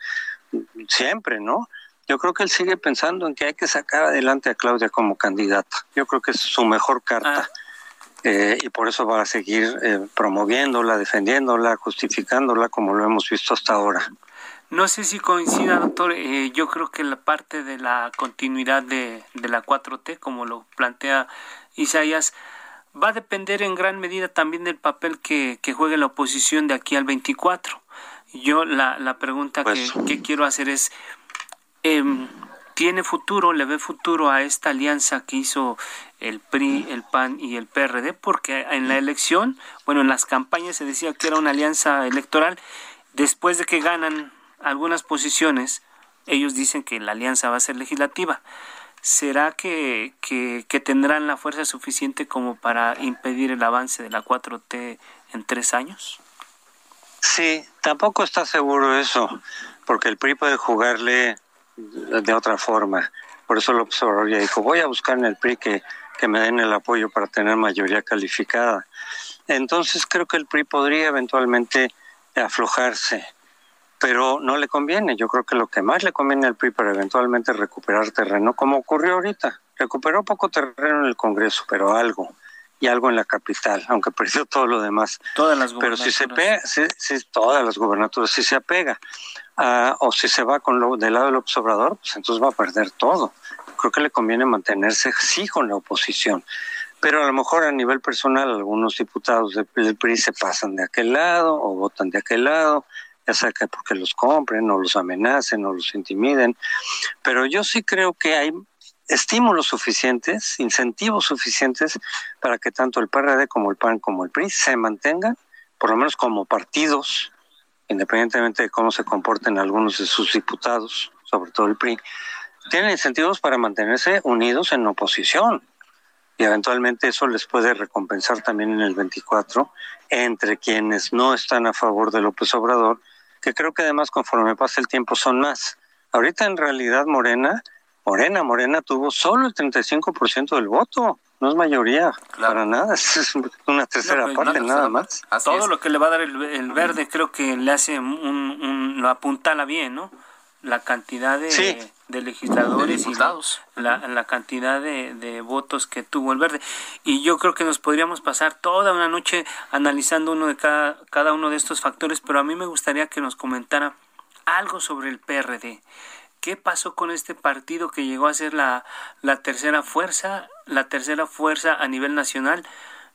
siempre, ¿no? Yo creo que él sigue pensando en que hay que sacar adelante a Claudia como candidata. Yo creo que es su mejor carta. Ah. Eh, y por eso va a seguir eh, promoviéndola, defendiéndola, justificándola como lo hemos visto hasta ahora. No sé si coincida, doctor. Eh, yo creo que la parte de la continuidad de, de la 4T, como lo plantea Isaías, va a depender en gran medida también del papel que, juegue la oposición de aquí al 24. Yo la, la pregunta que, pues. quiero hacer es, em, ¿tiene futuro, le ve futuro a esta alianza que hizo el PRI, el PAN y el PRD? Porque en la elección, bueno, en las campañas se decía que era una alianza electoral. Después de que ganan algunas posiciones, ellos dicen que la alianza va a ser legislativa. ¿Será que, que, tendrán la fuerza suficiente como para impedir el avance de la 4T en tres años? Sí, tampoco está seguro eso, porque el PRI puede jugarle de otra forma. Por eso el observador ya dijo, voy a buscar en el PRI que, que me den el apoyo para tener mayoría calificada. Entonces creo que el PRI podría eventualmente aflojarse pero no le conviene. Yo creo que lo que más le conviene al PRI para eventualmente recuperar terreno, como ocurrió ahorita, recuperó poco terreno en el Congreso, pero algo y algo en la capital, aunque *laughs* perdió todo lo demás. Todas las Pero si se pega, si, todas las gubernaturas, si se apega o si se va con lo, del lado del observador, pues entonces va a perder todo. Creo que le conviene mantenerse sí con la oposición. Pero a lo mejor a nivel personal algunos diputados del PRI se pasan de aquel lado o votan de aquel lado ya sea que porque los compren o los amenacen o los intimiden, pero yo sí creo que hay estímulos suficientes, incentivos suficientes para que tanto el PRD como el PAN como el PRI se mantengan, por lo menos como partidos, independientemente de cómo se comporten algunos de sus diputados, sobre todo el PRI, tienen incentivos para mantenerse unidos en oposición. Y eventualmente eso les puede recompensar también en el 24 entre quienes no están a favor de López Obrador que creo que además conforme pasa el tiempo son más. Ahorita en realidad Morena, Morena, Morena tuvo solo el 35% del voto, no es mayoría, para nada, *laughs* es una tercera parte nada más. Todo lo que le va a dar el, verde creo que le hace un, un, lo apuntala bien, ¿no? La cantidad de de legisladores y la, la cantidad de, de, votos que tuvo el verde. Y yo creo que nos podríamos pasar toda una noche analizando uno de cada, cada uno de estos factores, pero a mí me gustaría que nos comentara algo sobre el PRD. ¿Qué pasó con este partido que llegó a ser la, la tercera fuerza, la tercera fuerza a nivel nacional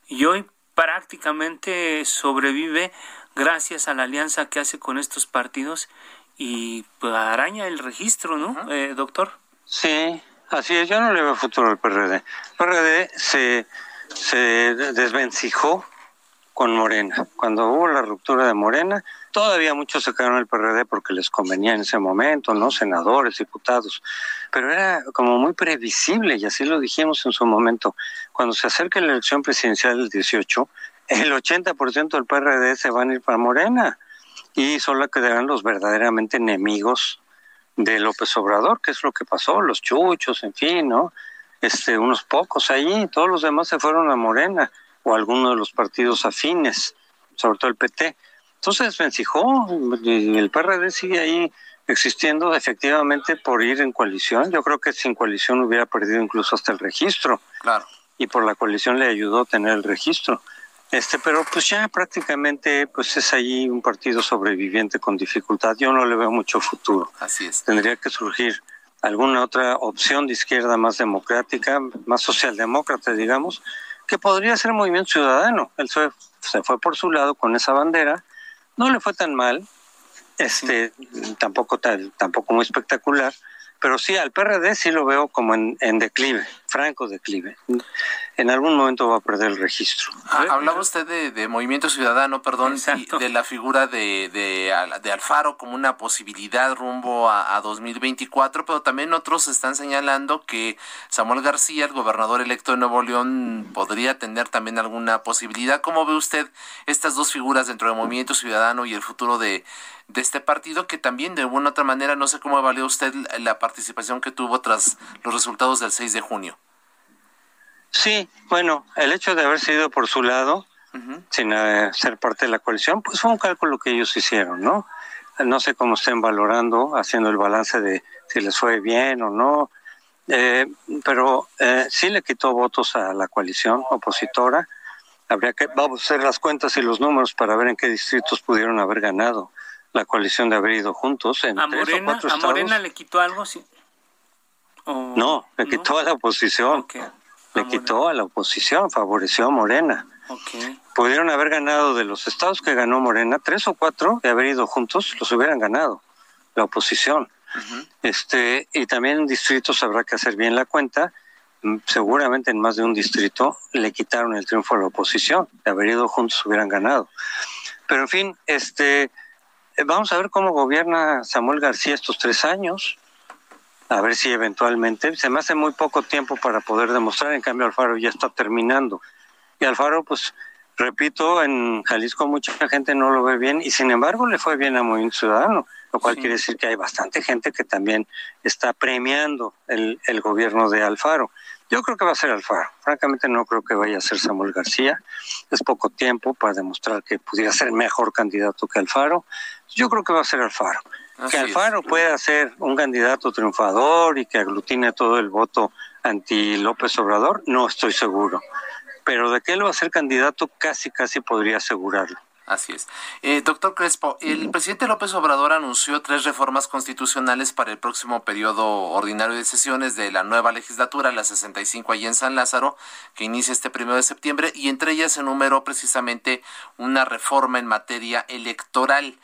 y hoy prácticamente sobrevive gracias a la alianza que hace con estos partidos y pues, araña el registro, ¿no, eh, doctor? Sí, así es. Yo no le veo futuro al PRD. El PRD se, se desvencijó con Morena. Cuando hubo la ruptura de Morena, todavía muchos se quedaron el PRD porque les convenía en ese momento, ¿no? Senadores, diputados. Pero era como muy previsible, y así lo dijimos en su momento. Cuando se acerca la elección presidencial del 18, el 80% del PRD se van a ir para Morena y solo quedarán los verdaderamente enemigos de López Obrador, que es lo que pasó, los chuchos, en fin, ¿no? Este, unos pocos allí, todos los demás se fueron a Morena o a alguno de los partidos afines, sobre todo el PT. Entonces vencijó, y el PRD sigue ahí existiendo efectivamente por ir en coalición. Yo creo que sin coalición hubiera perdido incluso hasta el registro. Claro. Y por la coalición le ayudó a tener el registro. Este, pero pues ya prácticamente pues es ahí un partido sobreviviente con dificultad. Yo no le veo mucho futuro. Así es. Tendría que surgir alguna otra opción de izquierda más democrática, más socialdemócrata, digamos, que podría ser Movimiento Ciudadano. Él se, se fue por su lado con esa bandera, no le fue tan mal, este, tampoco tal, tampoco muy espectacular, pero sí al PRD sí lo veo como en, declive, franco declive. En algún momento va a perder el registro. Ah, hablaba usted de, Movimiento Ciudadano, perdón, y de la figura de, de, Alfaro como una posibilidad rumbo a, a 2024, pero también otros están señalando que Samuel García, el gobernador electo de Nuevo León, podría tener también alguna posibilidad. ¿Cómo ve usted estas dos figuras dentro del Movimiento Ciudadano y el futuro de, de este partido que también de alguna otra manera, no sé cómo evaluó usted la participación que tuvo tras los resultados del 6 de junio. Sí, bueno, el hecho de haber sido por su lado, sin eh, ser parte de la coalición, pues fue un cálculo que ellos hicieron, ¿no? No sé cómo estén valorando, haciendo el balance de si les fue bien o no, eh, pero eh, sí le quitó votos a la coalición opositora. Habría que vamos a hacer las cuentas y los números para ver en qué distritos pudieron haber ganado la coalición de haber ido juntos en ¿A Morena, ¿A Morena le quitó algo? Sí? no, le quitó a la oposición. Le quitó a la oposición, favoreció a Morena. Pudieron haber ganado de los estados que ganó Morena, tres o cuatro de haber ido juntos, los hubieran ganado la oposición. Este y también en distritos habrá que hacer bien la cuenta. Mm, seguramente en más de un distrito le quitaron el triunfo a la oposición, de haber ido juntos hubieran ganado. Pero en fin, este eh, vamos a ver cómo gobierna Samuel García estos tres años, a ver si eventualmente, se me hace muy poco tiempo para poder demostrar, en cambio Alfaro ya está terminando. Y Alfaro, pues, repito, en Jalisco mucha gente no lo ve bien y sin embargo le fue bien a Movimiento Ciudadano, lo cual quiere decir que hay bastante gente que también está premiando el, el gobierno de Alfaro. Yo creo que va a ser Alfaro. Francamente no creo que vaya a ser Samuel García. Es poco tiempo para demostrar que pudiera ser mejor candidato que Alfaro. Yo creo que va a ser Alfaro. Que Alfaro pueda ser un candidato triunfador y que aglutine todo el voto anti López Obrador, no estoy seguro. Pero de que él va a ser candidato, casi, casi podría asegurarlo. Así es. Eh, doctor Crespo, el presidente López Obrador anunció tres reformas constitucionales para el próximo periodo ordinario de sesiones de la nueva legislatura, la 65 allí en San Lázaro, que inicia este primero de septiembre, y entre ellas se enumeró precisamente una reforma en materia electoral.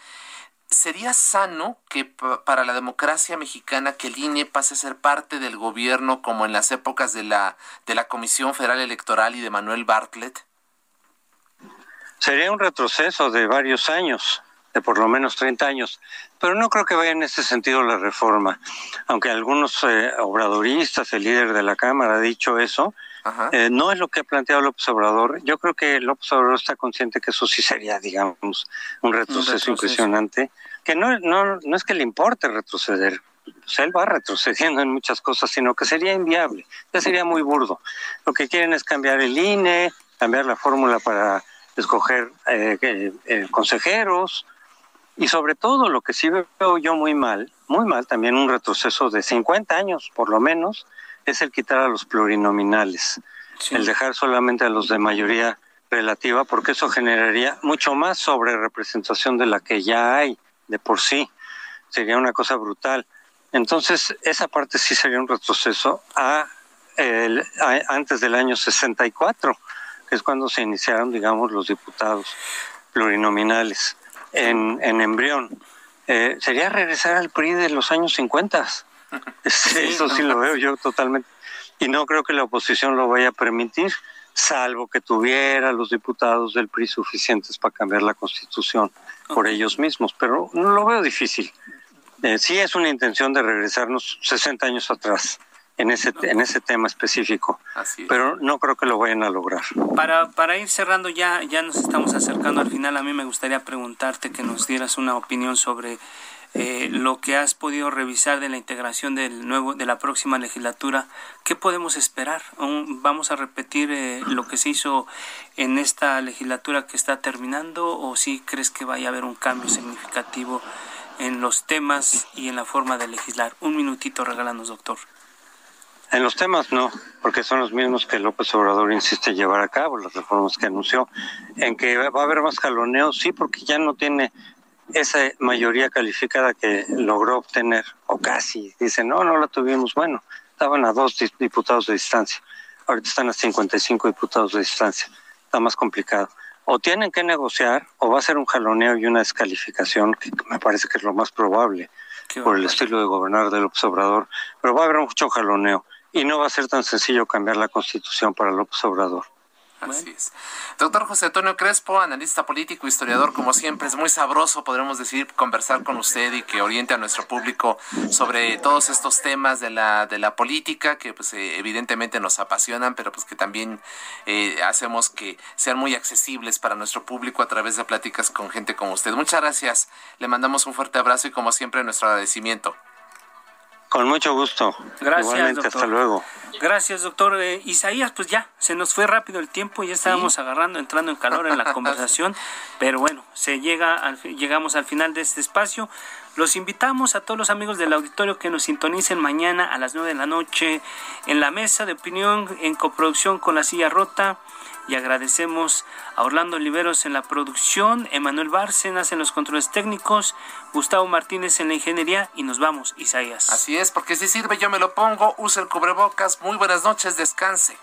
¿Sería sano que para la democracia mexicana que el INE pase a ser parte del gobierno como en las épocas de la, de la Comisión Federal Electoral y de Manuel Bartlett? Sería un retroceso de varios años, de por lo menos 30 años, pero no creo que vaya en ese sentido la reforma. Aunque algunos eh, obradoristas, el líder de la Cámara ha dicho eso, eh, no es lo que ha planteado López Obrador. Yo creo que López Obrador está consciente que eso sí sería, digamos, un retroceso, impresionante, que no, no, no es que le importe retroceder, pues él va retrocediendo en muchas cosas, sino que sería inviable, ya sería muy burdo. Lo que quieren es cambiar el INE, cambiar la fórmula para escoger eh, eh, consejeros y sobre todo lo que sí veo yo muy mal, muy mal también un retroceso de 50 años por lo menos, es el quitar a los plurinominales, el dejar solamente a los de mayoría relativa, porque eso generaría mucho más sobre representación de la que ya hay de por sí. Sería una cosa brutal. Entonces, esa parte sí sería un retroceso a, el, a antes del año 64 que es cuando se iniciaron, digamos, los diputados plurinominales en, en embrión. Eh, sería regresar al PRI de los años 50. *laughs* Eso sí lo veo yo totalmente. Y no creo que la oposición lo vaya a permitir, salvo que tuviera los diputados del PRI suficientes para cambiar la constitución por ellos mismos. Pero no lo veo difícil. Eh, sí es una intención de regresarnos 60 años atrás en ese, en ese tema específico. Pero no creo que lo vayan a lograr. Para, para ir cerrando, ya, ya nos estamos acercando al final. A mí me gustaría preguntarte que nos dieras una opinión sobre eh, lo que has podido revisar de la integración del nuevo de la próxima legislatura. ¿Qué podemos esperar? ¿Vamos a repetir eh, lo que se hizo en esta legislatura que está terminando o si crees que vaya a haber un cambio significativo en los temas y en la forma de legislar? Un minutito regálanos, doctor. En los temas no, porque son los mismos que López Obrador insiste llevar a cabo, las reformas que anunció. En que va a haber más jaloneo, sí, porque ya no tiene esa mayoría calificada que logró obtener, o casi. Dicen, no, no la tuvimos. Bueno, estaban a dos diputados de distancia. Ahorita están a 55 diputados de distancia. Está más complicado. O tienen que negociar, o va a ser un jaloneo y una descalificación, que me parece que es lo más probable por el estilo de gobernar del López Obrador. Pero va a haber mucho jaloneo y no va a ser tan sencillo cambiar la constitución para López Obrador. Así es. Doctor José Antonio Crespo, analista político, historiador, como siempre, es muy sabroso, podremos decir, conversar con usted y que oriente a nuestro público sobre todos estos temas de la, de la política que pues eh, evidentemente nos apasionan, pero pues que también eh, hacemos que sean muy accesibles para nuestro público a través de pláticas con gente como usted. Muchas gracias, le mandamos un fuerte abrazo y como siempre nuestro agradecimiento. Con mucho gusto. Gracias, doctor. hasta luego. Gracias, doctor. Eh, Isaías, pues ya, se nos fue rápido el tiempo, ya estábamos agarrando, entrando en calor en la *laughs* conversación, pero bueno, se llega al, llegamos al final de este espacio. Los invitamos a todos los amigos del auditorio que nos sintonicen mañana a las 9 de la noche en la mesa de opinión en coproducción con la silla rota y agradecemos a Orlando Oliveros en la producción, Emanuel Bárcenas en los controles técnicos, Gustavo Martínez en la ingeniería y nos vamos, Isaías. Así es, porque si sirve yo me lo pongo, use el cubrebocas, muy buenas noches, descanse.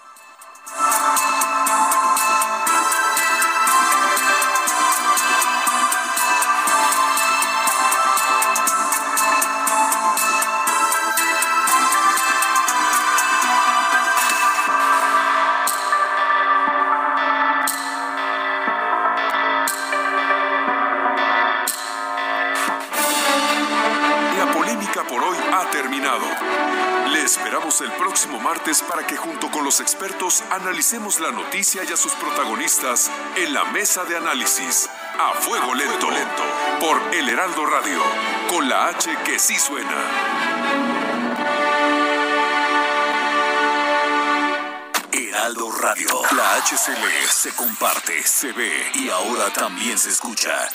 Analicemos la noticia y a sus protagonistas en la mesa de análisis. A fuego lento, lento, por El Heraldo Radio, con la H que sí suena. Heraldo Radio, la H se lee, se comparte, se ve y ahora también se escucha.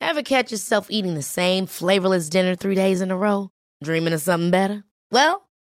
Ever catch yourself eating the same flavorless dinner three days in a row? Dreaming of something better? Well,